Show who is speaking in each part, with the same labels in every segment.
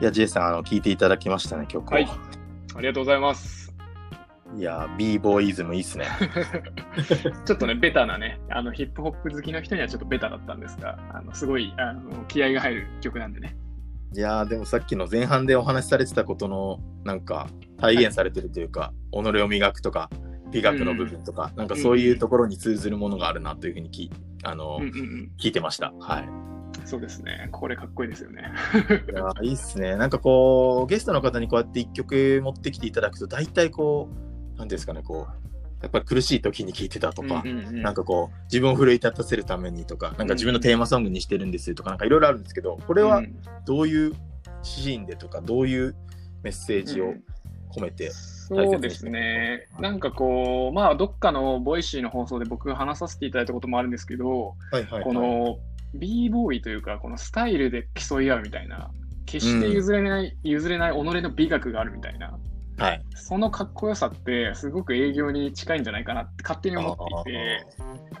Speaker 1: いや、J さん、あの、聞いていただきましたね、曲を。
Speaker 2: はいありがとうございます。
Speaker 1: いや、b ボーイズムいいっすね。
Speaker 2: ちょっとね、ベタなね、あのヒップホップ好きの人にはちょっとベタだったんですが、あのすごいあの気合が入る曲なんでね。
Speaker 1: いやーでもさっきの前半でお話しされてたことのなんか体現されてるというか、己を磨くとか美学の部分とか、なんかそういうところに通ずるものがあるなというふうにきあの、
Speaker 2: うんうんうん、
Speaker 1: 聞いてました。はい。
Speaker 2: そうですね。これかっこいいですよね。
Speaker 1: いやーいいっすね。なんかこうゲストの方にこうやって一曲持ってきていただくと大体こうなんですかねこうやっぱり苦しい時に聞いてたとか、
Speaker 2: うんうんうん
Speaker 1: なんかこう自分を奮い立たせるためにとかなんか自分のテーマソングにしてるんですとかなんかいろいろあるんですけどこれは
Speaker 2: うん
Speaker 1: どういうシーンでとかどういうメッセージを込めて、
Speaker 2: そうですね。なんかこう、まあ、どっかの Voicy の放送で僕話させていただいたこともあるんですけど、
Speaker 1: はいはいはい
Speaker 2: この b ボーイというか、このスタイルで競い合うみたいな、決して譲れない、譲れない己の美学があるみたいな、
Speaker 1: はい、
Speaker 2: そのかっこよさって、すごく営業に近いんじゃないかなって勝手に思っていて、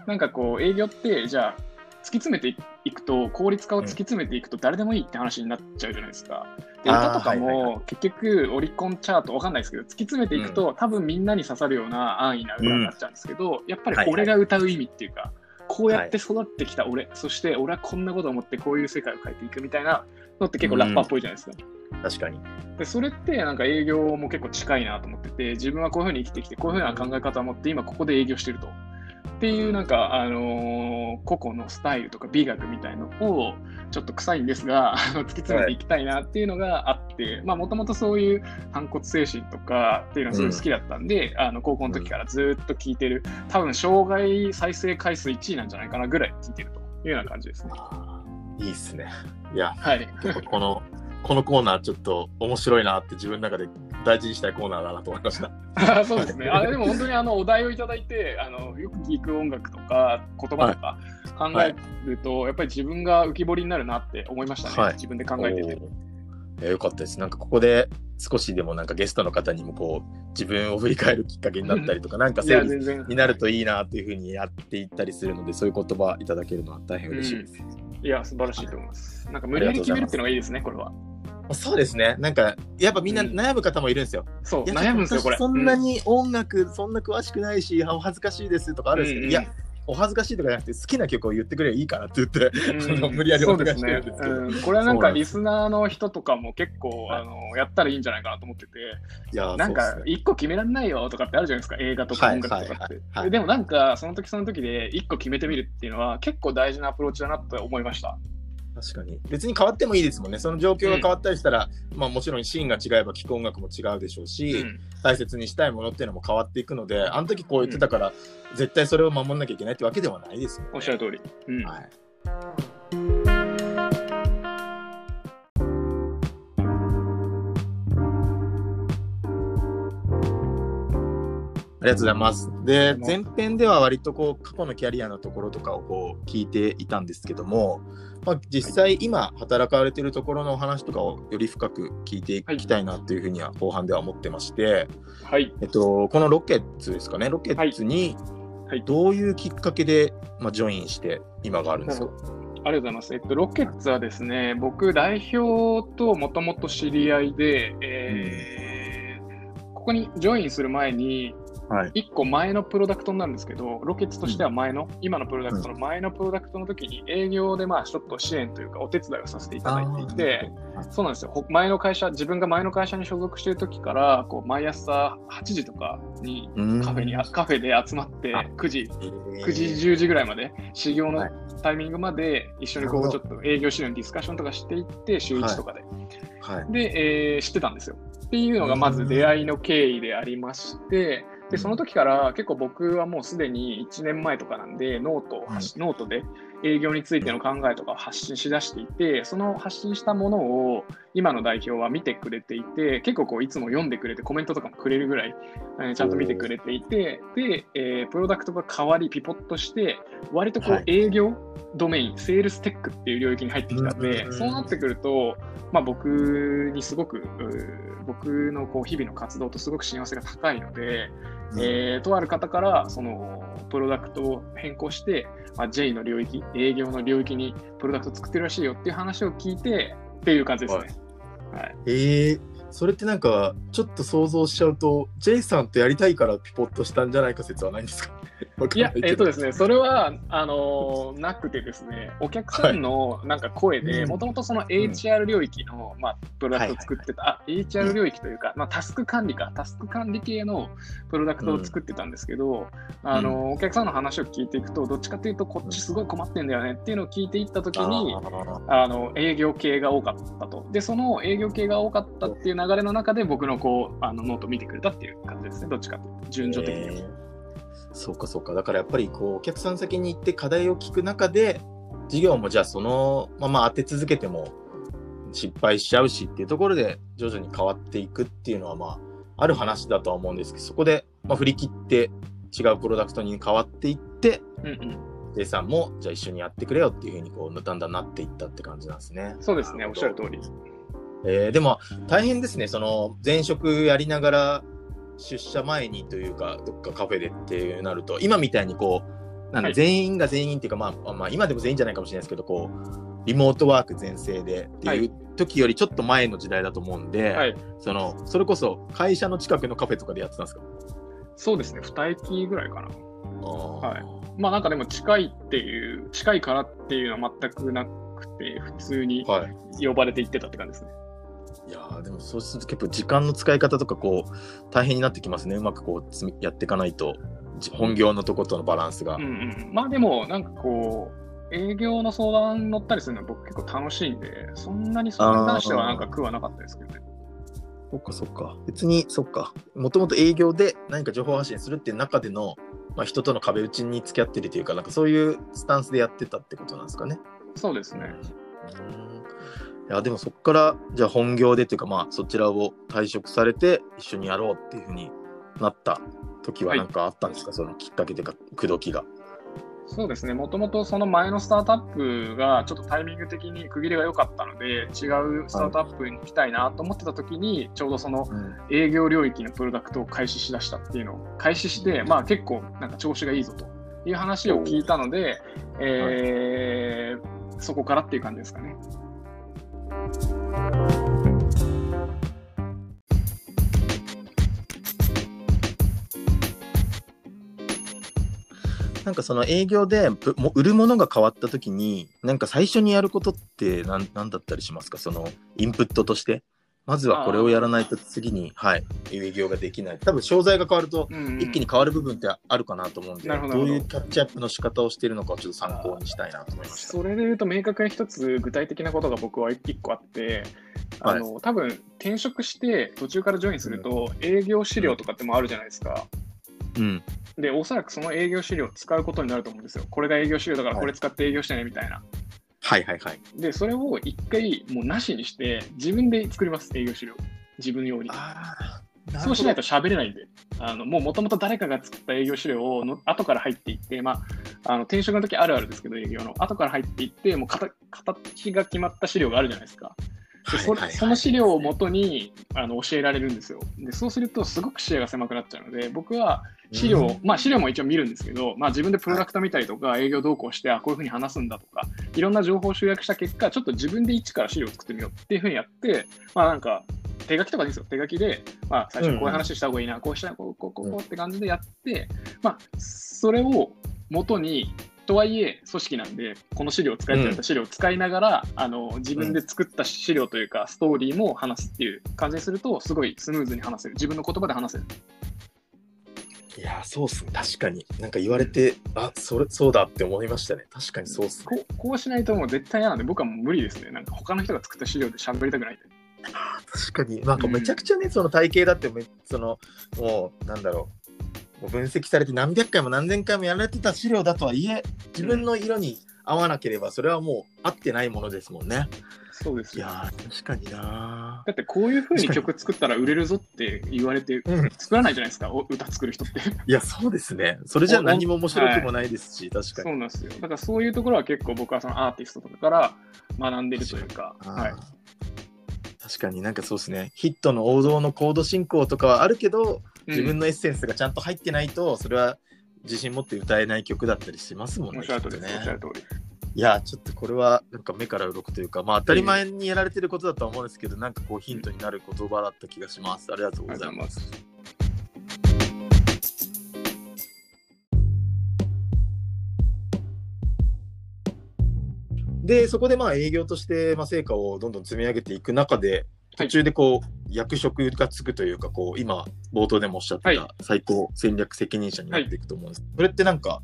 Speaker 2: なんかこう、営業って、じゃあ、突き詰めていくと、効率化を突き詰めていくと、誰でもいいって話になっちゃうじゃないですか。で歌とかも、結局、オリコンチャート、わかんないですけど、突き詰めていくと、多分みんなに刺さるような安易な歌になっちゃうんですけど、やっぱり俺が歌う意味っていうか、こうやって育ってきた俺、そして俺はこんなことを思ってこういう世界を変えていくみたいなのって結構ラッパーっぽいじゃないですか。
Speaker 1: 確かに
Speaker 2: でそれってなんか営業も結構近いなと思ってて自分はこういうふうに生きてきてこういうふうな考え方を持って今ここで営業してると。っていうなんか、あのー個々のスタイルとか美学みたいのをちょっと臭いんですがあの突き詰めていきたいなっていうのがあってまあもともとそういう反骨精神とかっていうのがすごい好きだったんで、あの高校の時からずっと聞いてる多分生涯再生回数1位なんじゃないかなぐらい聞いてるというような感じですね。
Speaker 1: いいっすねいや
Speaker 2: はい。
Speaker 1: このこのコーナーちょっと面白いなって自分の中で大事にしたいコーナーだなと思いました
Speaker 2: あ そうですね。あでも本当にあのお題をいただいてあの、よく聞く音楽とか言葉とか考えると、やっぱり自分が浮き彫りになるなって思いましたね。
Speaker 1: はい
Speaker 2: 自分で考えてて。
Speaker 1: おーいやよかったですなんかここで少しでもなんかゲストの方にもこう自分を振り返るきっかけになったりとか なんか整理。になるといいなというふうにやっていったりするのでそういう言葉いただけるのは大変嬉しいです、
Speaker 2: いや、素晴らしいと思います。なんか無理やり決めるっていうのがいいですね、これは。
Speaker 1: そうですね。なんかやっぱみんな
Speaker 2: うん。
Speaker 1: 悩む方もいるんですよ、
Speaker 2: そう、
Speaker 1: いや
Speaker 2: 悩むんですよ、これ。
Speaker 1: 私そんなに音楽、そんな詳しくないしお恥ずかしいですとかあるんですけど、
Speaker 2: うん
Speaker 1: いやお恥ずかしいとかじゃなくて好きな曲を言ってくればいいからって言って、
Speaker 2: うん。
Speaker 1: 無理やりお願いしてるんですけど、
Speaker 2: うん。これはなんかリスナーの人とかも結構、
Speaker 1: はい。
Speaker 2: あのやったらいいんじゃないかなと思ってて、
Speaker 1: いや
Speaker 2: なんか一個決められないよとかってあるじゃないですか、映画とか音楽とかって。でもなんかその時その時で一個決めてみるっていうのは結構大事なアプローチだなと思いました。
Speaker 1: 確かに。別に変わってもいいですもんね。その状況が変わったりしたら、まあもちろんシーンが違えば聴く音楽も違うでしょうし、
Speaker 2: うん。
Speaker 1: 大切にしたいものっていうのも変わっていくのであの時こう言ってたから、絶対それを守んなきゃいけないってわけではないですよね。
Speaker 2: おっしゃる通り。うん。
Speaker 1: はいりがとうございます。で、前編では割とこう過去のキャリアのところとかをこう聞いていたんですけども、まあ、実際今働かれているところのお話とかをより深く聞いていきたいなというふうには後半では思ってまして、
Speaker 2: はい。
Speaker 1: えっと、このロケッツですかね、ロケッツに
Speaker 2: はい。
Speaker 1: どういうきっかけで、まあ、ジョインして今があるんですか？
Speaker 2: ありがとうございます。えっと、ロケッツはですね、僕、代表ともともと知り合いで、えーここにジョインする前に、
Speaker 1: はい。
Speaker 2: 1個前のプロダクトになるんですけど、ロケッツとしては前の、今のプロダクトの前のプロダクトの時に営業でまあちょっと支援というかお手伝いをさせていただいていて、そうなんですよ。ほ前の会社、自分が前の会社に所属している時から、こう毎朝8時とかにカフェに、カフェで集まって
Speaker 1: あ
Speaker 2: 9時、
Speaker 1: 9
Speaker 2: 9時、10時ぐらいまで、修行の
Speaker 1: はい
Speaker 2: タイミングまで一緒にこうちょっと営業資料のディスカッションとかしていって、週1とかで。
Speaker 1: はい。
Speaker 2: で、えー知ってたんですよ。っていうのがまず出会いの経緯でありまして、で、その時から結構僕はもうすでに1年前とかなんで、ノートをノートで営業についての考えとかを発信しだしていて、その発信したものを今の代表は見てくれていて、結構こういつも読んでくれてコメントとかもくれるぐらい、えーちゃんと見てくれていて、で、えープロダクトが変わり、ピボットして、割とこ
Speaker 1: はい。
Speaker 2: う営業ドメイン、セールステックっていう領域に入ってきたんで、
Speaker 1: うん
Speaker 2: そうなってくると、まあ、僕にすごく、僕のこう日々の活動とすごく親和性が高いので、えーとある方からそのプロダクトを変更して、まあ、J の領域、営業の領域にプロダクト作ってるらしいよっていう話を聞いてっていう感じですね。はい、
Speaker 1: えー、それってなんかちょっと想像しちゃうと J さんとやりたいからピポッとしたんじゃないか説はないんですか？
Speaker 2: いや、えっ、ー、とですね、それは、あのー、なくてですね、お客さんのなんか声で、もともとその HR 領域の、まあ、プロダクトを作ってた、はいはいはい、HR 領域というか、まあ、タスク管理か、タスク管理系のプロダクトを作ってたんですけど、うん、あのー、お客さんの話を聞いていくと、どっちかというと、こっちすごい困ってんだよねっていうのを聞いていったときに、あの、営業系が多かったと。で、その営業系が多かったっていう流れの中で、僕のこう、あのノートを見てくれたっていう感じですね、どっちかというと、順序的に。えー
Speaker 1: そうかそうか。だからやっぱりこうお客さん先に行って課題を聞く中で、事業もじゃあそのまま当て続けても失敗しちゃうしっていうところで徐々に変わっていくっていうのはまあある話だとは思うんですけど、そこでまあ振り切って違うプロダクトに変わっていって、うんうん J さんもじゃあ一緒にやってくれよっていうふうにこうだんだんなっていったって感じなんですね。
Speaker 2: そうですね、おっしゃる通り。
Speaker 1: えー、でも大変ですね、その前職やりながら出社前にというか、どっかカフェでってなると、今みたいにこう、なん全員が全員っていうか、まあ、まあ、今でも全員じゃないかもしれないですけど、こう、リモートワーク全盛でっていう時よりちょっと前の時代だと思うんで、はい、その、それこそ会社の近くのカフェとかでやってたんですか？
Speaker 2: そうですね、2駅ぐらいかな。はい。まあなんかでも近いっていう、近いからっていうのは全くなくて、普通に呼ばれて行ってたって感じですね。はい
Speaker 1: いやでもそうすると結構時間の使い方とかこう大変になってきますね。うまくこうやっていかないと。本業のとことのバランスが、うんう
Speaker 2: ん、まあでもなんかこう営業の相談乗ったりするのは僕結構楽しいんでそんなにそれに関してはなんか苦はなかったですけどね。
Speaker 1: そっかそっか。別にそっか。もともと営業で何か情報発信するっていう中での、まあ、人との壁打ちに付き合ってるというかなんかそういうスタンスでやってたってことなんですかね。
Speaker 2: そうですね。
Speaker 1: うんいやでもそこからじゃあ本業でというかまあそちらを退職されて一緒にやろうっていうふうになった時は何かあったんですか、はい、そのきっかけというか口説きが。
Speaker 2: そうですね、もともとその前のスタートアップがちょっとタイミング的に区切りが良かったので、違うスタートアップに行きたいなと思ってた時に、ちょうどその営業領域のプロダクトを開始しだしたっていうのを開始して、まあ結構なんか調子がいいぞという話を聞いたので、えー、そこからっていう感じですかね。
Speaker 1: なんかその営業でも売るものが変わった時になんか最初にやることって何何だったりしますか？そのインプットとして？まずはこれをやらないと次に、はい、営業ができない。多分商材が変わると一気に変わる部分ってあるかなと思うんで、うんうん、どういうキャッチアップの仕方をしているのかをちょっと参考にしたいなと思いました。
Speaker 2: それで言うと明確に一つ具体的なことが僕は一個あって、あの、はい、多分転職して途中からジョインすると、営業資料とかってもあるじゃないですか。
Speaker 1: うん。
Speaker 2: で、おそらくその営業資料を使うことになると思うんですよ。これが営業資料だからこれ使って営業してねみたいな。
Speaker 1: はいはいはい。
Speaker 2: で、それを一回もうなしにして、自分で作ります、営業資料。自分用に。そうしないと喋れないんで、あのもうもともと誰かが作った営業資料をの後から入っていって、まあ、あの転職の時あるあるですけど、営業の後から入っていって、もう形が決まった資料があるじゃないですか。でそその資料をもとにあの教えられるんですよ。で。そうすると、すごく視野が狭くなっちゃうので、僕は資料、うん、まあ資料も一応見るんですけど、まあ自分でプロダクト見たりとか、営業動向して、あ、こういうふうに話すんだとか、いろんな情報を集約した結果、ちょっと自分で一から資料を作ってみようっていうふうにやって、まあなんか、手書きとかですよ、手書きで、まあ最初こういう話した方がいいな、うん、こうしたらこう、こう、こう、こうって感じでやって、まあそれを元にとはいえ、組織なんで、この資料を使いたい資料を使いながら、うん、あの自分で作った資料というか、ストーリーも話すっていう感じにすると、すごいスムーズに話せる。自分の言葉で話せる。
Speaker 1: いやそうっすね。確かに。なんか言われて、あ、それ、そうだって思いましたね。確かにそうっすね。
Speaker 2: ここうしないともう絶対嫌なんで、僕はもう無理ですね。なんか他の人が作った資料で喋りたくない。
Speaker 1: 確かに。なんかめちゃくちゃね、うん、その体系だってめ、その、もう、なんだろう分析されて何百回も何千回もやられてた資料だとはいえ自分の色に合わなければそれはもう合ってないものですもんね。
Speaker 2: そうです
Speaker 1: いや確かにな
Speaker 2: だってこういうふうに曲作ったら売れるぞって言われて作らないじゃないですか、うん、歌作る人って。
Speaker 1: いやそうですね。それじゃ何も面白くもないですし、はい、確かに。
Speaker 2: そうなんですよ。だからそういうところは結構僕はそのアーティストとかから学んでるというかはい。
Speaker 1: 確かになんかそうですね。ヒットの王道のコード進行とかはあるけど自分のエッセンスがちゃんと入ってないと、それは自信持って歌えない曲だったりしますもんね。おっしゃる通り、ね、おっしゃる通り。いや、ちょっとこれはなんか目から鱗というか、まあ当たり前にやられてることだとは思うんですけど、なんかこうヒントになる言葉だった気がします。ありがとうございます。で、そこでまあ営業としてまあ成果をどんどん積み上げていく中で、途中でこう、役職がつくというか、こう、今、冒頭でもおっしゃった最高戦略責任者になっていくと思うんです。それってなんか、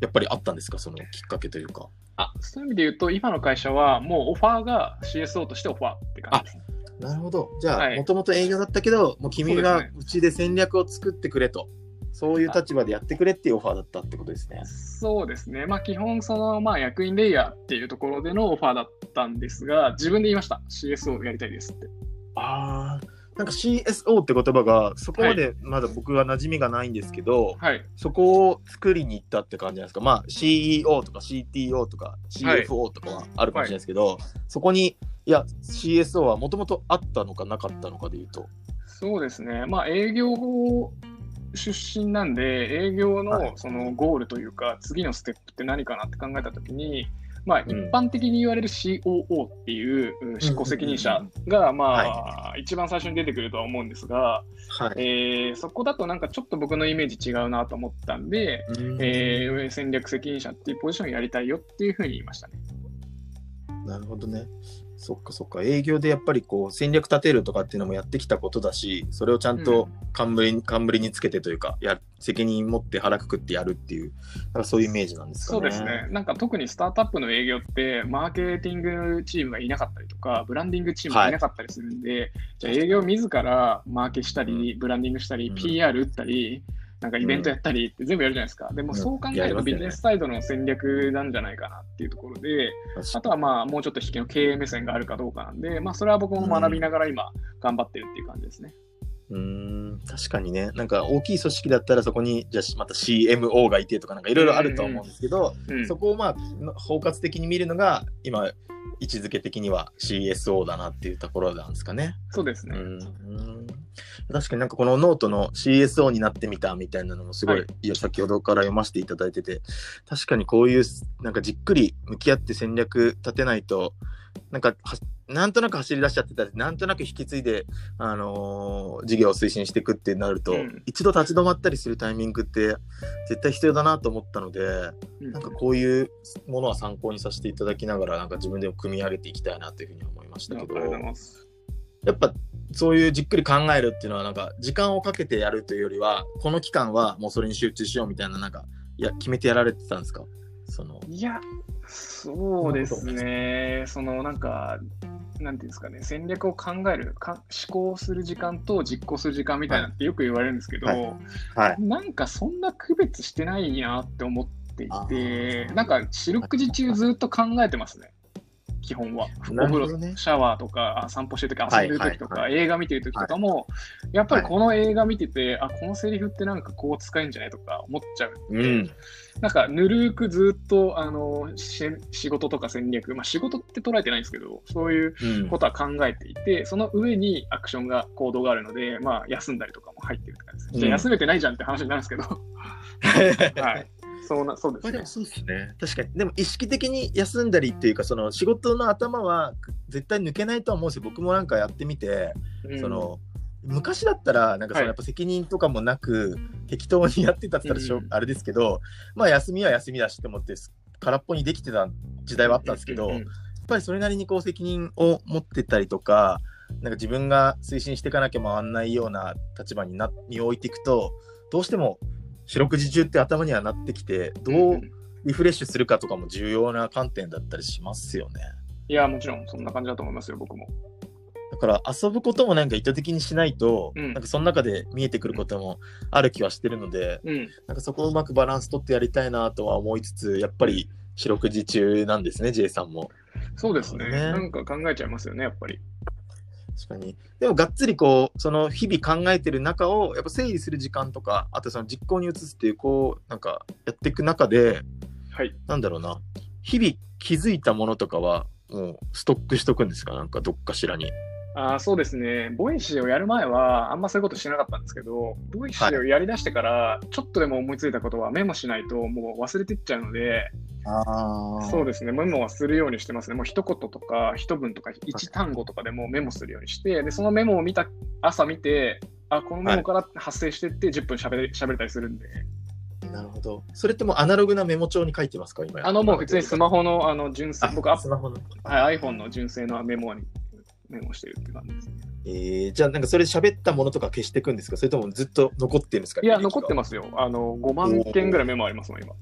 Speaker 1: やっぱりあったんですか、そのきっかけというか。
Speaker 2: あそういう意味で言うと、今の会社はもうオファーが CSO としてオファーって感じですね。
Speaker 1: なるほど。じゃあ、
Speaker 2: はい
Speaker 1: もともと営業だったけど、もう君が
Speaker 2: う
Speaker 1: ちで戦略を作ってくれと、そういう立場でやってくれっていうオファーだったってことですね。
Speaker 2: そうですね。まあ基本、その、まあ役員レイヤーっていうところでのオファーだったんですが、自分で言いました。CSO やりたいですって。
Speaker 1: ああ、なんか CSO って言葉が、そこまでまだ僕は馴染みがないんですけど、
Speaker 2: はい。
Speaker 1: そこを作りに行ったって感じなんですか？まあ CEO とか CTO とか CFO とかはあるかもしれないですけど、そこに、いや、CSO はもともとあったのかなかったのかでいうと。
Speaker 2: そうですね。まあ営業出身なんで、営業
Speaker 1: はい
Speaker 2: のそのゴールというか、次のステップって何かなって考えたときに、まあ、
Speaker 1: ん
Speaker 2: 一般的に言われる COO っていううん執行責任者が、まあ、一番最初に出てくるとは思うんですが、
Speaker 1: はい。
Speaker 2: えーそこだとなんかちょっと僕のイメージ違うなと思ったんで、えー戦略責任者っていうポジションをやりたいよっていうふうに言いましたね。
Speaker 1: なるほどね。そっかそっか。営業でやっぱりこう戦略立てるとかっていうのもやってきたことだし、それをちゃんと冠に,、冠につけてというか、や責任持って腹くくってやるっていう、なんかそういうイメージなんですかね。
Speaker 2: そうですね。なんか特にスタートアップの営業って、マーケティングチームがいなかったりとか、ブランディングチームがいなかったりするんで、じゃあ営業自らマーケしたり、ブランディングしたり、
Speaker 1: うん
Speaker 2: PR 打ったり、なんかイベントやったりって全部やるじゃないですか。でも
Speaker 1: うん
Speaker 2: そう考えるとビジネスサイドの戦略なんじゃないかなっていうところで、あとはまあもうちょっと引きの経営目線があるかどうかなんで、まあそれは僕も学びながら今頑張ってるっていう感じですね。
Speaker 1: うーん、確かにね。なんか大きい組織だったらそこに、じゃあまた CMO がいてとかなんかいろいろあると思うんですけど、
Speaker 2: うん
Speaker 1: そこをまあ包括的に見るのが今位置づけ的には CSO だなっていうところなんですかね。
Speaker 2: そうですね。
Speaker 1: うん確かになんかこのノートの CSO になってみたみたいなのもすごい、
Speaker 2: はい
Speaker 1: 先ほどから読ませていただいてて確かにこういうなんかじっくり向き合って戦略立てないとなんかはなんとなく走り出しちゃってたりなんとなく引き継いで、あのー事業を推進していくってなると、
Speaker 2: うん。
Speaker 1: 一度立ち止まったりするタイミングって絶対必要だなと思ったので
Speaker 2: うん。
Speaker 1: なんかこういうものは参考にさせていただきながらなんか自分でも組み上げていきたいなというふうに思いましたけど。やっぱそういうじっくり考えるっていうのはなんか時間をかけてやるというよりはこの期間はもうそれに集中しようみたいななんかいや決めてやられてたんですか？その。
Speaker 2: いや、そうですね。そのなんか、なんていうんですかね、戦略を考える、か思考する時間と実行する時間みたいなってよく言われるんですけど、
Speaker 1: はい。はい。
Speaker 2: なんかそんな区別してないなって思ってい
Speaker 1: あ
Speaker 2: て、
Speaker 1: ー。
Speaker 2: なんか四六時中ずっと考えてますね。基本は。お風呂、
Speaker 1: ね
Speaker 2: シャワーとか、あ散歩してるとき、
Speaker 1: はい
Speaker 2: 遊んでるときとか、
Speaker 1: は
Speaker 2: 映画見てるときとかも、やっぱりこの映画見てて、あ、このセリフってなんかこう使えんじゃないとか思っちゃうんで、
Speaker 1: うん
Speaker 2: なんか、ぬるーくずっと、あの、し仕事とか戦略、まあ仕事って捉えてないんですけど、そういう
Speaker 1: うん。
Speaker 2: ことは考えていて、その上にアクションが、行動があるので、まあ休んだりとかも入ってるって感じです。
Speaker 1: うん。
Speaker 2: じゃあ休めてないじゃんって話になるんですけど、はい。そうな、そうですね。
Speaker 1: まあでも。そうですね。確かに。でも意識的に休んだりっていうかその仕事の頭は絶対抜けないとは思うんですよ。僕もなんかやってみて、
Speaker 2: うん。
Speaker 1: その昔だったらなんかそ
Speaker 2: はい
Speaker 1: のやっぱ責任とかもなく、適当にやってたって言ったらしょ、
Speaker 2: うん
Speaker 1: あれですけどまあ休みは休みだしって思って空っぽにできてた時代はあったんですけど、やっぱりそれなりにこう責任を持ってたりとか、なんか自分が推進していかなきゃ回んないような立場にな身を置いていくと、どうしても四六時中って頭にはなってきて、どうリフレッシュするかとかも重要な観点だったりしますよね。
Speaker 2: いや、もちろんそんな感じだと思いますよ、僕も。
Speaker 1: だから遊ぶこともなんか意図的にしないと、
Speaker 2: うん
Speaker 1: なんかその中で見えてくることもある気はしてるので、
Speaker 2: うん。
Speaker 1: なんかそこをうまくバランス取ってやりたいなとは思いつつ、やっぱり四六時中なんですね、J さんも。
Speaker 2: そうですね。
Speaker 1: ね
Speaker 2: なんか考えちゃいますよね、やっぱり。
Speaker 1: 確かに。でもがっつりこう、その日々考えてる中を、やっぱ整理する時間とか、あとその実行に移すっていう、こう、なんかやっていく中で、
Speaker 2: はい。
Speaker 1: なんだろうな、日々気づいたものとかは、もうストックしとくんですか？なんかどっかしらに。
Speaker 2: あーそうですね、 Voicy をやる前は、あんまそういうことしなかったんですけど、 Voicy をやりだしてから、ちょっとでも思いついたことはメモしないと、もう忘れてっちゃうので、
Speaker 1: あ
Speaker 2: そうですね、メモはするようにしてますね。もう一言とか、一文とか、一単語とかでもメモするようにして、で、そのメモを見た、朝見て、あ、このメモから発生してって10分しゃべれ喋れたりするんで、
Speaker 1: なるほど。それってもうアナログなメモ帳に書いてますか、今。
Speaker 2: あの、もう普通にスマホの、あの、純正、僕、アッ
Speaker 1: スマホの。
Speaker 2: はい iPhone の純正のメモにメモしてるって感じですね。
Speaker 1: えー、じゃあ、なんかそれ喋ったものとか消していくんですか？それともずっと残ってるんですか？
Speaker 2: いや、残って
Speaker 1: す。
Speaker 2: ますよ。あの、5万件ぐらいメモありますもん、今。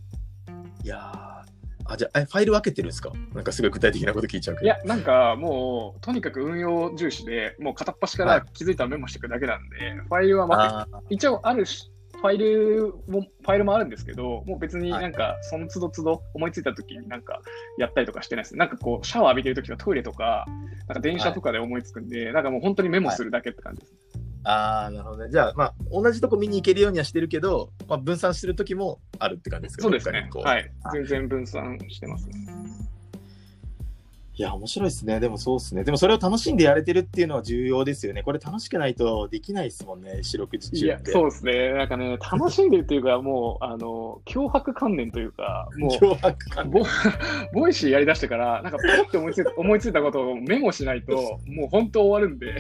Speaker 1: いやーあ、じゃあ、えファイル分けてるんですか？なんかすごい具体的なこと聞いちゃうけど。
Speaker 2: いや、なんかもう、とにかく運用重視で、もう片っ端か
Speaker 1: はい
Speaker 2: ら気づいたらメモしていくだけなんで、ファイルはま
Speaker 1: あー
Speaker 2: 一応あるし、ファイルも、ファイルもあるんですけど、もう別に
Speaker 1: はい
Speaker 2: なんか、その都度都度思いついた時になんか、やったりとかしてないです。なんかこう、シャワー浴びてる時とかトイレとか、なんか電車とかで思いつくんで、なんかもう本当にメモするだけって感じです。
Speaker 1: あー、なるほどね。じゃあ、まあ、同じとこ見に行けるようにはしてるけど、まあ、分散してる時もあるって感じですか
Speaker 2: そうですねはい。全然分散してますね。
Speaker 1: いや、面白いですね。でもそうですね。でもそれを楽しんでやれてるっていうのは重要ですよね。これ楽しくないとできないですもんね、四六時
Speaker 2: いや
Speaker 1: 中っ、て。
Speaker 2: そうですね。なんかね、楽しんでるっていうか、もう、あの、強迫観念というか、もう、
Speaker 1: 強迫観
Speaker 2: ボ Voicy やりだしてから、なんかパッて思いついた 思いついたことをメモしないと、もう本当終わるんで。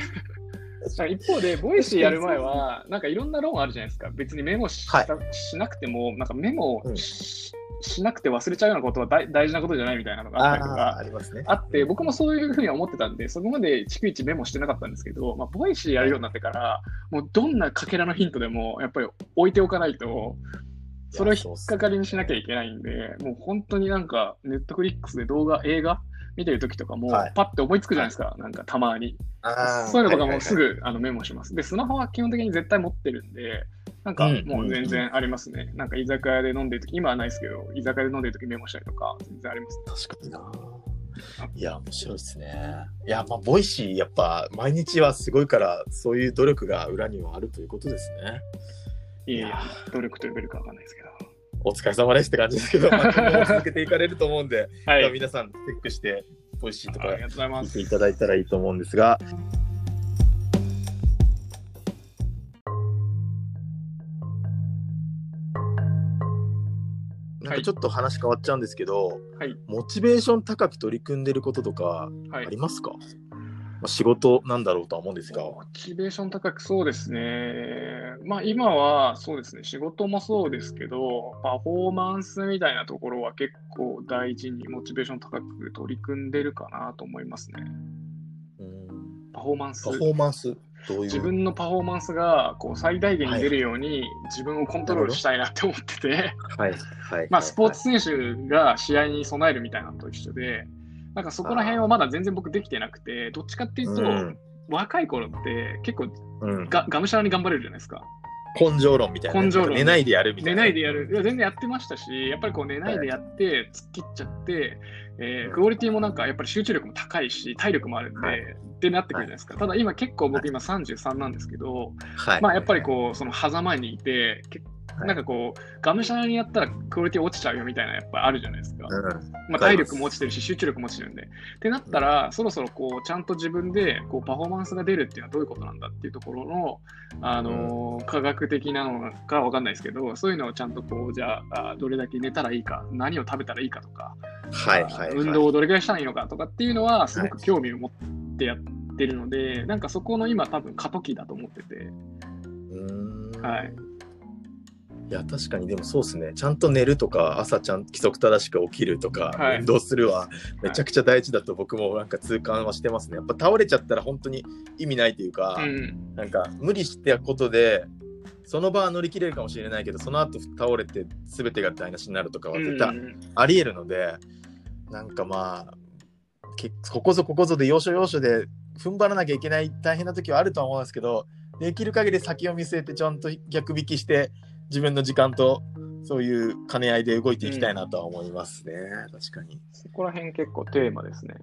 Speaker 2: 一方で、 Voicy やる前は、なんかいろんな論あるじゃないですか。別にメモし,、
Speaker 1: はい
Speaker 2: しなくても、なんかメモ
Speaker 1: うん
Speaker 2: し,、しなくて忘れちゃうようなことは大大事なことじゃないみたいなのがあったりとか
Speaker 1: ありますね。
Speaker 2: あって、僕もそういうふうには思ってたんで、そこまで逐一メモしてなかったんですけど、まあ、 Voicy やるようになってから、もうどんなかけらのヒントでも、やっぱり置いておかないと、それを引っかかりにしなきゃいけないんで、もう本当になんか、 Netflix で動画、映画見てるときとかも
Speaker 1: はい、
Speaker 2: パッて思いつくじゃないですか、なんかたまに。そういうのとかもす
Speaker 1: はいはいはい
Speaker 2: ぐあのメモします。で、スマホは基本的に絶対持ってるんで、なんか
Speaker 1: うん
Speaker 2: もう全然ありますね。なんか居酒屋で飲んでるとき、今はないですけど、居酒屋で飲んでるときメモしたりとか、全然あります。
Speaker 1: 確かにな。いや、面白いですね。いや、まあ、 Voicy、やっぱ、毎日はすごいから、そういう努力が裏にはあるということですね。
Speaker 2: いやいや
Speaker 1: いや、
Speaker 2: 努力と呼べるかわかんないですけど。
Speaker 1: お疲れ様ですって感じですけど、続けていかれると思うんで、
Speaker 2: はい。
Speaker 1: 皆さん、チェックして、 Voicy とか
Speaker 2: ありがとうございます。
Speaker 1: 聞いていただいたらいいと思うんですが。なんかちょっと話変わっちゃうんですけど、
Speaker 2: はい。
Speaker 1: モチベーション高く取り組んでることとか
Speaker 2: はい
Speaker 1: あり。ますか、まあ、仕事なんだろうとは思うんですが。
Speaker 2: モチベーション高くそうですね。まあ今はそうですね、仕事もそうですけど、パフォーマンスみたいなところは結構大事にモチベーション高く取り組んでるかなと思いますね。
Speaker 1: うん
Speaker 2: パフォーマンス
Speaker 1: パ。フォーマンス、どういう？
Speaker 2: 自分のパフォーマンスがこう最大限に出るように自分をコントロールしたいなって思ってて、
Speaker 1: はい、はい。
Speaker 2: まあスポーツ選手が試合に備えるみたいなのと一緒で、なんかそこら辺はまだ全然僕できてなくて、どっちかっていうと、
Speaker 1: うん
Speaker 2: 若い頃って結構
Speaker 1: うん、
Speaker 2: ががむしゃらに頑張れるじゃないですか。
Speaker 1: 根性論みたいな。
Speaker 2: 根性論
Speaker 1: 寝ないでやるみたいな。
Speaker 2: 寝ないでやる。いや、全然やってましたし、やっぱりこう寝ないでやって、突っ切っちゃって、えークオリティもなんかやっぱり集中力も高いし、体力もあるんで、
Speaker 1: はい
Speaker 2: ってなってくるじゃないですか。ただ今結構僕今33なんですけど、
Speaker 1: はい。
Speaker 2: まあやっぱりこう、その狭間にいて、け
Speaker 1: はい
Speaker 2: なんかこう、がむしゃらにやったらクオリティ落ちちゃうよみたいなやっぱあるじゃないですか。
Speaker 1: うん、
Speaker 2: まあ、体力も落ちてるし、集中力も落ちてるんで。ってなったら、そろそろこうちゃんと自分でこうパフォーマンスが出るっていうのはどういうことなんだっていうところの、あのー科学的なのかわかんないですけど、そういうのをちゃんとこう、じゃあ、あどれだけ寝たらいいか、何を食べたらいいかとか、
Speaker 1: はい、はい。はい
Speaker 2: 運動をどれくらいしたらいいのかとかっていうのは、すごく興味を持ってやってるので、なんかそこの今、多分過渡期だと思ってて、はい。
Speaker 1: いや確かにでもそうですね。ちゃんと寝るとか朝ちゃん規則正しく起きるとか、
Speaker 2: はい。
Speaker 1: 運動するはめちゃくちゃ大事だと僕もなんか痛感はしてますね。やっぱ倒れちゃったら本当に意味ないというか、
Speaker 2: うん。
Speaker 1: なんか無理してやることでその場は乗り切れるかもしれないけどその後倒れて全てが台無しになるとかは絶対
Speaker 2: うん
Speaker 1: ありえるので、なんかまあけここぞここぞで要所要所で踏ん張らなきゃいけない大変な時はあるとは思うんですけどできる限り先を見据えてちゃんと逆引きして自分の時間とそういう兼ね合いで動いていきたいなとは思いますね、確かに。
Speaker 2: そこら辺結構テーマですね。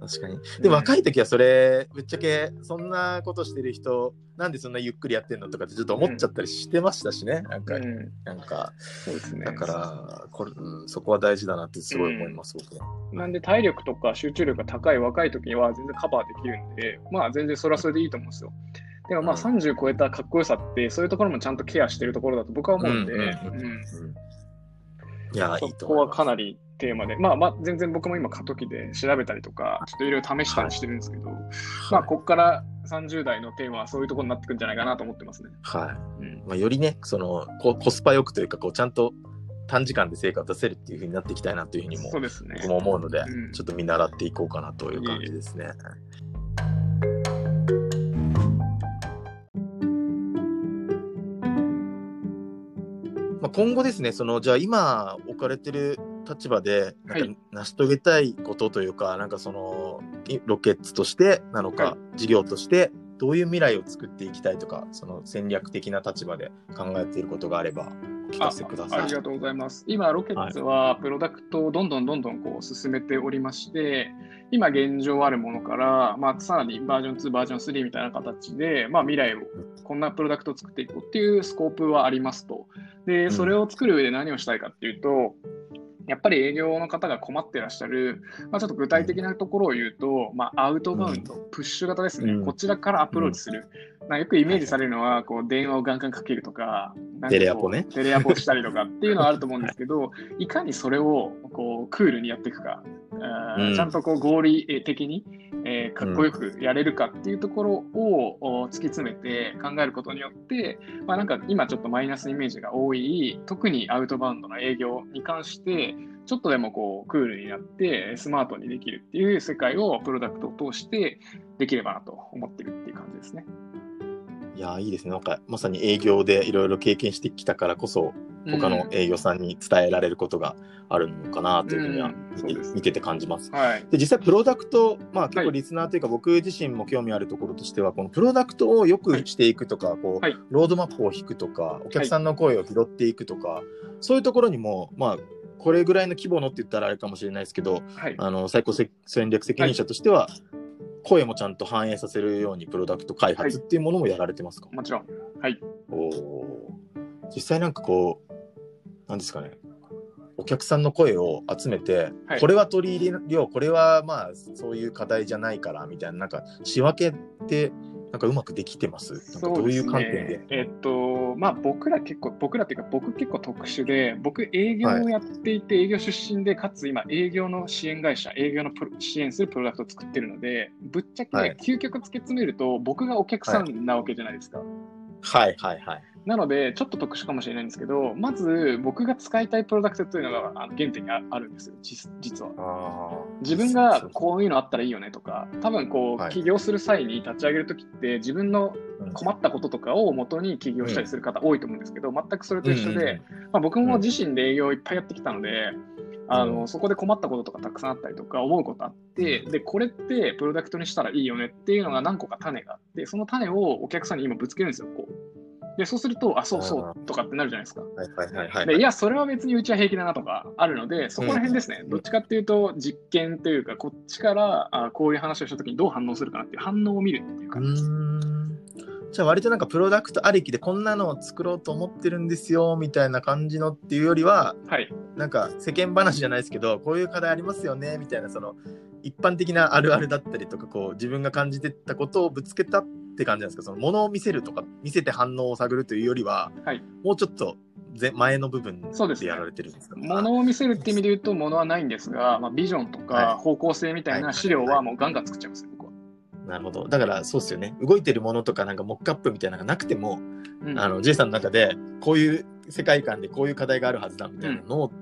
Speaker 1: 確かに。で、若い時はそれ、ぶっちゃけ、そんなことしてる人、なんでそんなゆっくりやってんのとかってちょっと思っちゃったりしてましたしね。なんか、
Speaker 2: うん
Speaker 1: なんか、
Speaker 2: そうですね。
Speaker 1: だから、これ、うん、そこは大事だなってすごい思います、僕は。
Speaker 2: なんで体力とか集中力が高い若い時には全然カバーできるんで、まあ全然それはそれでいいと思うんですよ。でもまあ
Speaker 1: うん
Speaker 2: 30超えたかっこよさって、そういうところもちゃんとケアしてるところだと僕は思うんで、
Speaker 1: うんうんうん
Speaker 2: うん
Speaker 1: いや、い
Speaker 2: そこは。かなりテーマで、まあまあ全然僕も今過渡期で調べたりとか、ちょっといろいろ試したりしてるんですけど、まあここから30代のテーマはそういうところになってくるんじゃないかなと思ってますね。
Speaker 1: はい。
Speaker 2: うん、
Speaker 1: まあ、よりね、そのココスパよくというか、こうちゃんと短時間で成果を出せるっていうふうになっていきたいなというふうにも
Speaker 2: そうですね
Speaker 1: 僕。も思うので、
Speaker 2: うん
Speaker 1: ちょっと見習っていこうかなという感じですね。まあ、今後ですね、そのじゃあ今置かれてる立場でなんか
Speaker 2: はい
Speaker 1: 成し遂げたいことというか、なんかそのいロケッツとしてなのか、
Speaker 2: はい
Speaker 1: 事業としてどういう未来を作っていきたいとか、その戦略的な立場で考えていることがあればお聞かせください。
Speaker 2: あありがとうございます。今、ロケッツはプロダクトをどんどんどんどんこう進めておりまして、今現状あるものから、まあ、さらにバージョン2、バージョン3みたいな形で、まあ、未来をこんなプロダクトを作っていこうっていうスコープはありますと。で、それを作る上で何をしたいかっていうと、やっぱり営業の方が困ってらっしゃる、まあ、ちょっと具体的なところを言うと、まあ、アウトバウンド、プッシュ型ですね、
Speaker 1: うん。
Speaker 2: こちらからアプローチする。まあ、よくイメージされるのは、こう電話をガンガンかけるとか、か
Speaker 1: テレアポね。
Speaker 2: テレアポしたりとかっていうのはあると思うんですけど、いかにそれをこうクールにやっていくか、
Speaker 1: うん
Speaker 2: ちゃんとこう合理的に、えーかっこよくやれるかっていうところを突き詰めて考えることによって、まあ、なんか今ちょっとマイナスイメージが多い、特にアウトバウンドの営業に関して、ちょっとでもこうクールになってスマートにできるっていう世界をプロダクトを通してできればなと思ってるっていう感じですね。
Speaker 1: いやーいいですね。なんかまさに営業でいろいろ経験してきたからこそ、他の営業さんに伝えられることがあるのかなというふうには
Speaker 2: うん
Speaker 1: 見て,、てて感じます。
Speaker 2: はい。
Speaker 1: で実際プロダクト、まあ、結
Speaker 2: はい
Speaker 1: 構リスナーというか、僕自身も興味あるところとしてはこのプロダクトを良くしていくとか、こう
Speaker 2: はい
Speaker 1: ロードマップを引くとかお客さんの声を拾っていくとか、そういうところにも、まあ、これぐらいの規模のって言ったらあれかもしれないですけど
Speaker 2: はい。
Speaker 1: あの最高せ戦略責任者としては、声もちゃんと反映させるようにプロダクト開発っていうものもやられてますか、
Speaker 2: もちろん。はい。
Speaker 1: おー。実際なんかこう、なんですかね、お客さんの声を集めて、
Speaker 2: はい。
Speaker 1: これは取り入れよう、これはまあそういう課題じゃないからみたいな、なんか仕分けって、なんかうまくできてます？なんかどういう観点で？
Speaker 2: えっと、まあ僕ら結構、僕らっていうか僕結構特殊で、僕営業をやっていて、営業出身で、かつ今営業の支援会社、営業のプロ支援するプロダクトを作ってるので、ぶっちゃけ、
Speaker 1: はい
Speaker 2: 究極突き詰めると、僕がお客さんなわけじゃないですか。
Speaker 1: はいはいはい。
Speaker 2: なので、ちょっと特殊かもしれないんですけど、まず僕が使いたいプロダクトというのが原点にああるんですよ、実実は。
Speaker 1: あ
Speaker 2: 自分がこういうのあったらいいよねとか、多分こう、
Speaker 1: はい。
Speaker 2: 起業する際に立ち上げるときって、自分の
Speaker 1: うん。
Speaker 2: 困ったこととかを元に起業したりする方多いと思うんですけど、全くそれと一緒で、
Speaker 1: うん
Speaker 2: まあ、僕も自身で営業をいっぱいやってきたので、あの
Speaker 1: うん。
Speaker 2: そこで困ったこととかたくさんあったりとか思うことあって、で、これってプロダクトにしたらいいよねっていうのが何個か種があって、その種をお客さんに今ぶつけるんですよ、こう。で、そうすると、あ、そうそうとかってなるじゃないですか。
Speaker 1: はいはいはいはい。
Speaker 2: でいや、それは別にうちは平気だなとかあるので、そこら辺ですね、
Speaker 1: うん。
Speaker 2: どっちかっていうと、実験というか、こっちからあこういう話をしたときにどう反応するかなっていう反応を見るっていう
Speaker 1: う
Speaker 2: 感じ
Speaker 1: じゃあ割となんかプロダクトありきでこんなのを作ろうと思ってるんですよみたいな感じのっていうよりは
Speaker 2: はい、
Speaker 1: なんか世間話じゃないですけどこういう課題ありますよねみたいなその一般的なあるあるだったりとかこう自分が感じてたことをぶつけたって感じなんですか？そのものを見せるとか見せて反応を探るというよりは、
Speaker 2: はい。
Speaker 1: もうちょっとぜ前の部分
Speaker 2: そうで
Speaker 1: やられてるんですか？
Speaker 2: ものを見せるって意味で言うと、ものはないんですが、まあ、ビジョンと
Speaker 1: はい。
Speaker 2: か方向性みたいな資料はもうガンガン作っちゃいます、僕は。
Speaker 1: なるほど。だからそうですよね。動いてるものとかなんかモックアップみたいなのがなくても、
Speaker 2: うん。
Speaker 1: あの J さんの中でこういう世界観でこういう課題があるはずだみたいなのを、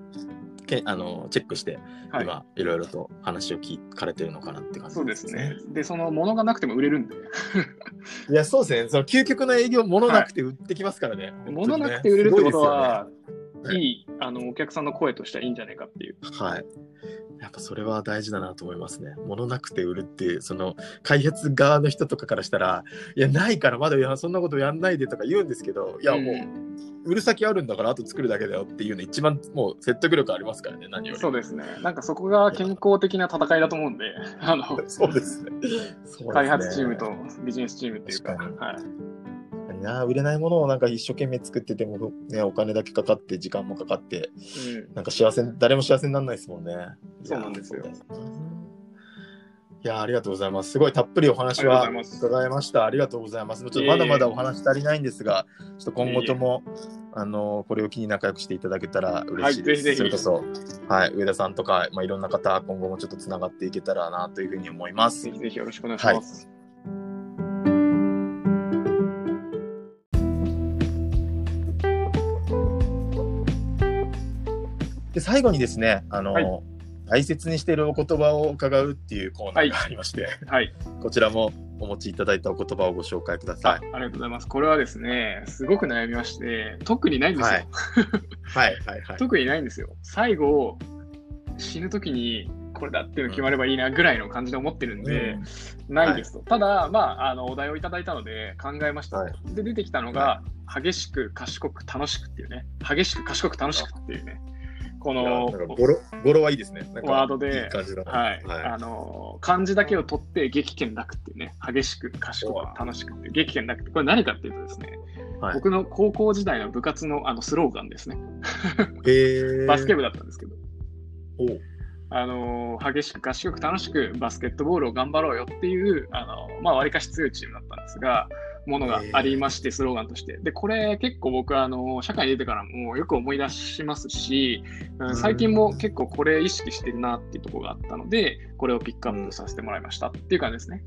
Speaker 1: けあのチェックして、
Speaker 2: はい、
Speaker 1: 今いろいろと話を聞かれてるのかなって感じ
Speaker 2: そうですね。で、そのものがなくても売れるんで、
Speaker 1: いやそうですね。その究極の営業物なくて売ってきますからね、
Speaker 2: ものなくて売れるってことは、
Speaker 1: い
Speaker 2: いあのお客さんの声としてはいいんじゃないかっていう。
Speaker 1: はい。やっぱそれは大事だなと思いますね。物なくて売るっていう、その開発側の人とかからしたら、いや、ないからまだいやそんなことやんないでとか言うんですけど、いや、もう、売る先あるんだから、あと作るだけだよっていうの、一番もう説得力ありますからね、何より。
Speaker 2: そうですね。なんかそこが健康的な戦いだと思うんで、あの、
Speaker 1: そうですね。
Speaker 2: 開発チームとビジネスチームっていうか、
Speaker 1: 確
Speaker 2: はい。
Speaker 1: な。売れないものをなんか一生懸命作ってても、ね、お金だけかかって時間もかかって
Speaker 2: うん、
Speaker 1: なんか幸せ誰も幸せにならないですもんね。
Speaker 2: そうなんですよ。
Speaker 1: いやありがとうございます。すごいたっぷりお話は伺いました。ありがとうございます。ちょっとまだまだお話足りないんですがちょっと今後ともあのこれを機に仲良くしていただけたら嬉しいです、
Speaker 2: はい
Speaker 1: それこそ、はい、上田さんとか、まあ、いろんな方今後もちょっとつながっていけたらなというふうに思います。
Speaker 2: ぜひぜひよろしくお願いします。
Speaker 1: で最後にですねあの、
Speaker 2: はい
Speaker 1: 大切にしているお言葉を伺うっていうコーナーがありまして、
Speaker 2: はい、
Speaker 1: こちらもお持ちいただいたお言葉をご紹介くだ
Speaker 2: あ
Speaker 1: さい。
Speaker 2: ありがとうございます。これはですね、すごく悩みまして、特にないんですよ。
Speaker 1: はいはいはいはい。
Speaker 2: 特にないんですよ。最後、死ぬときにこれだっていうの決まればいいなぐらいの感じで思ってるんで、ないですと。ただ、まあ、あのお題をいただいたので考えました。
Speaker 1: はい
Speaker 2: で、出てきたのが、激しく賢く楽しくっていうね、激しく賢く楽しくっていうね、この
Speaker 1: なんか語呂語呂はいいですね。
Speaker 2: ワードで。はい、
Speaker 1: はい。
Speaker 2: あの漢字だけを取って激剣楽っていうね、激しく賢く楽しくって激剣楽って、これ何かっていうとですね、
Speaker 1: はい。
Speaker 2: 僕の高校時代の部活のあのスローガンですね。バスケ部だったんですけど、
Speaker 1: おう。
Speaker 2: あの激しく賢く楽しくバスケットボールを頑張ろうよっていう、あのまあ、割かし強いチームだったんですが、ものがありまして、スローガンとして。で、これ結構僕はあの社会に出てからもよく思い出しますし、うん最近も結構これ意識してるなっていうところがあったので、これをピックアップさせてもらいましたっていう感じですね。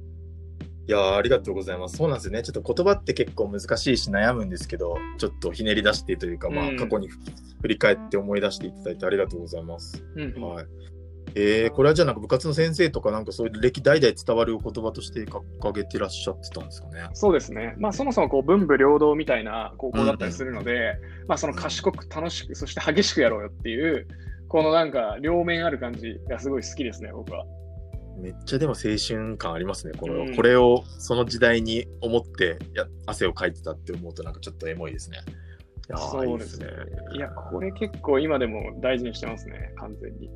Speaker 1: いやーありがとうございます。そうなんですよね。ちょっと言葉って結構難しいし悩むんですけど、ちょっとひねり出してというか、まあ
Speaker 2: うん
Speaker 1: 過去に振り返って思い出していただいてありがとうございます。
Speaker 2: うんうん
Speaker 1: はい。えー、これはじゃあなんか部活の先生とかなんかそういう歴代々伝わるお言葉として掲げてらっしゃってたんですかね？
Speaker 2: そうですね。まあそもそもこう文武両道みたいな高校だったりするので、まあその賢く楽しく、そして激しくやろうよっていう、このなんか両面ある感じがすごい好きですね、僕は。
Speaker 1: めっちゃでも青春感ありますね。これ,、
Speaker 2: うん
Speaker 1: これをその時代に思ってや汗をかいてたって思うとなんかちょっとエモいですね。いやー
Speaker 2: そうですね。いや、これ結構今でも大事にしてますね、完全に。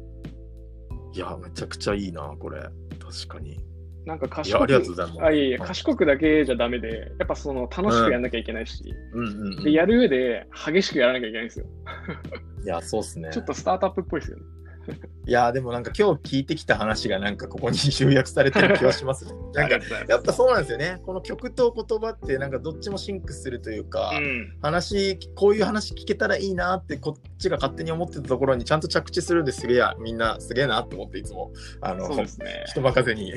Speaker 1: いやーめちゃくちゃいいな、これ。確かに。
Speaker 2: なんか
Speaker 1: い
Speaker 2: 賢く
Speaker 1: います
Speaker 2: あいえいえ
Speaker 1: はい
Speaker 2: 賢くだけじゃダメで、やっぱその楽しくやんなきゃいけないし、
Speaker 1: うんうん、うん。
Speaker 2: でやる上で激しくやらなきゃいけないんですよ。
Speaker 1: いや、そうっすね。
Speaker 2: ちょっとスタートアップっぽいですよね。
Speaker 1: いやーでもなんか今日聞いてきた話がなんかここに集約されてる気はしますね。なんかやっぱそうなんですよね。この曲と言葉ってなんかどっちもシンクするというか、
Speaker 2: うん
Speaker 1: 話、こういう話聞けたらいいなってこっちが勝手に思ってたところにちゃんと着地するんですげえ、みんなすげえなって思っていつも、あの、
Speaker 2: ね。
Speaker 1: 人任せに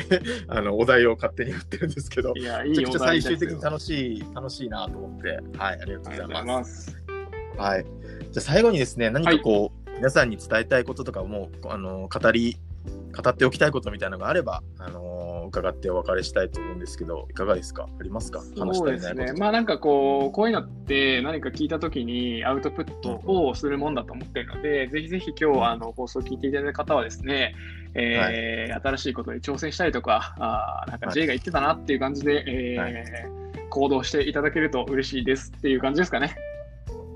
Speaker 1: あのお題を勝手に振ってるんですけど、
Speaker 2: いや、い
Speaker 1: めちゃくちゃ最終的に楽しい、楽しいなと思って、はい、ありがとうございま。
Speaker 2: ますす。
Speaker 1: はい。じゃあ最後にですね、何かこう、皆さんに伝えたいこととかも、あの語り、語っておきたいことみたいなのがあれば、あの伺ってお別れしたいと思うんですけど、いかがですか？ありますか？話し
Speaker 2: そう
Speaker 1: 足りないこと
Speaker 2: ですね。まあなんかこう、こういうのって何か聞いたときにアウトプットをするもんだと思ってるので、ぜひぜひ今日あの放送を聞いていただいた方はですね、えー新しいことに挑戦したりとか、あーなんか
Speaker 1: はい。
Speaker 2: J が言ってたなっていう感じで、えー
Speaker 1: はい。
Speaker 2: 行動していただけると嬉しいですっていう感じですかね。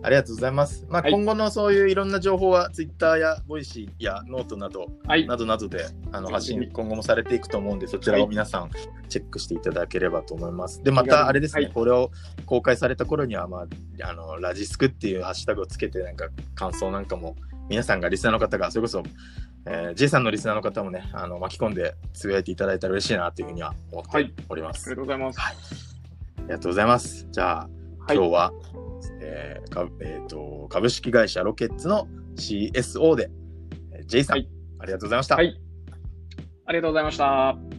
Speaker 1: ありがとうございます。まあ、
Speaker 2: はい
Speaker 1: 今後のそういういろんな情報は、 Twitter や Voicy やノートなど、
Speaker 2: はい。
Speaker 1: などなどであの発信今後もされていくと思うんで、そちらを皆さんチェックしていただければと思います。で、またあれですね、
Speaker 2: はい
Speaker 1: これを公開された頃には、まあ、あのラジスクっていうハッシュタグをつけて、なんか感想なんかも、皆さんがリスナーの方が、それこそ、えー、J さんのリスナーの方もね、あの巻き込んでつぶやいていただいたら嬉しいなというふうには思っております。
Speaker 2: ありがとうございます。
Speaker 1: はいありがとうございます。じゃあ、
Speaker 2: はい
Speaker 1: 今日は、えーかえーと株式会社ロケッツの CSO で、えー J さん、
Speaker 2: はい
Speaker 1: ありがとうございました。
Speaker 2: はい。ありがとうございました。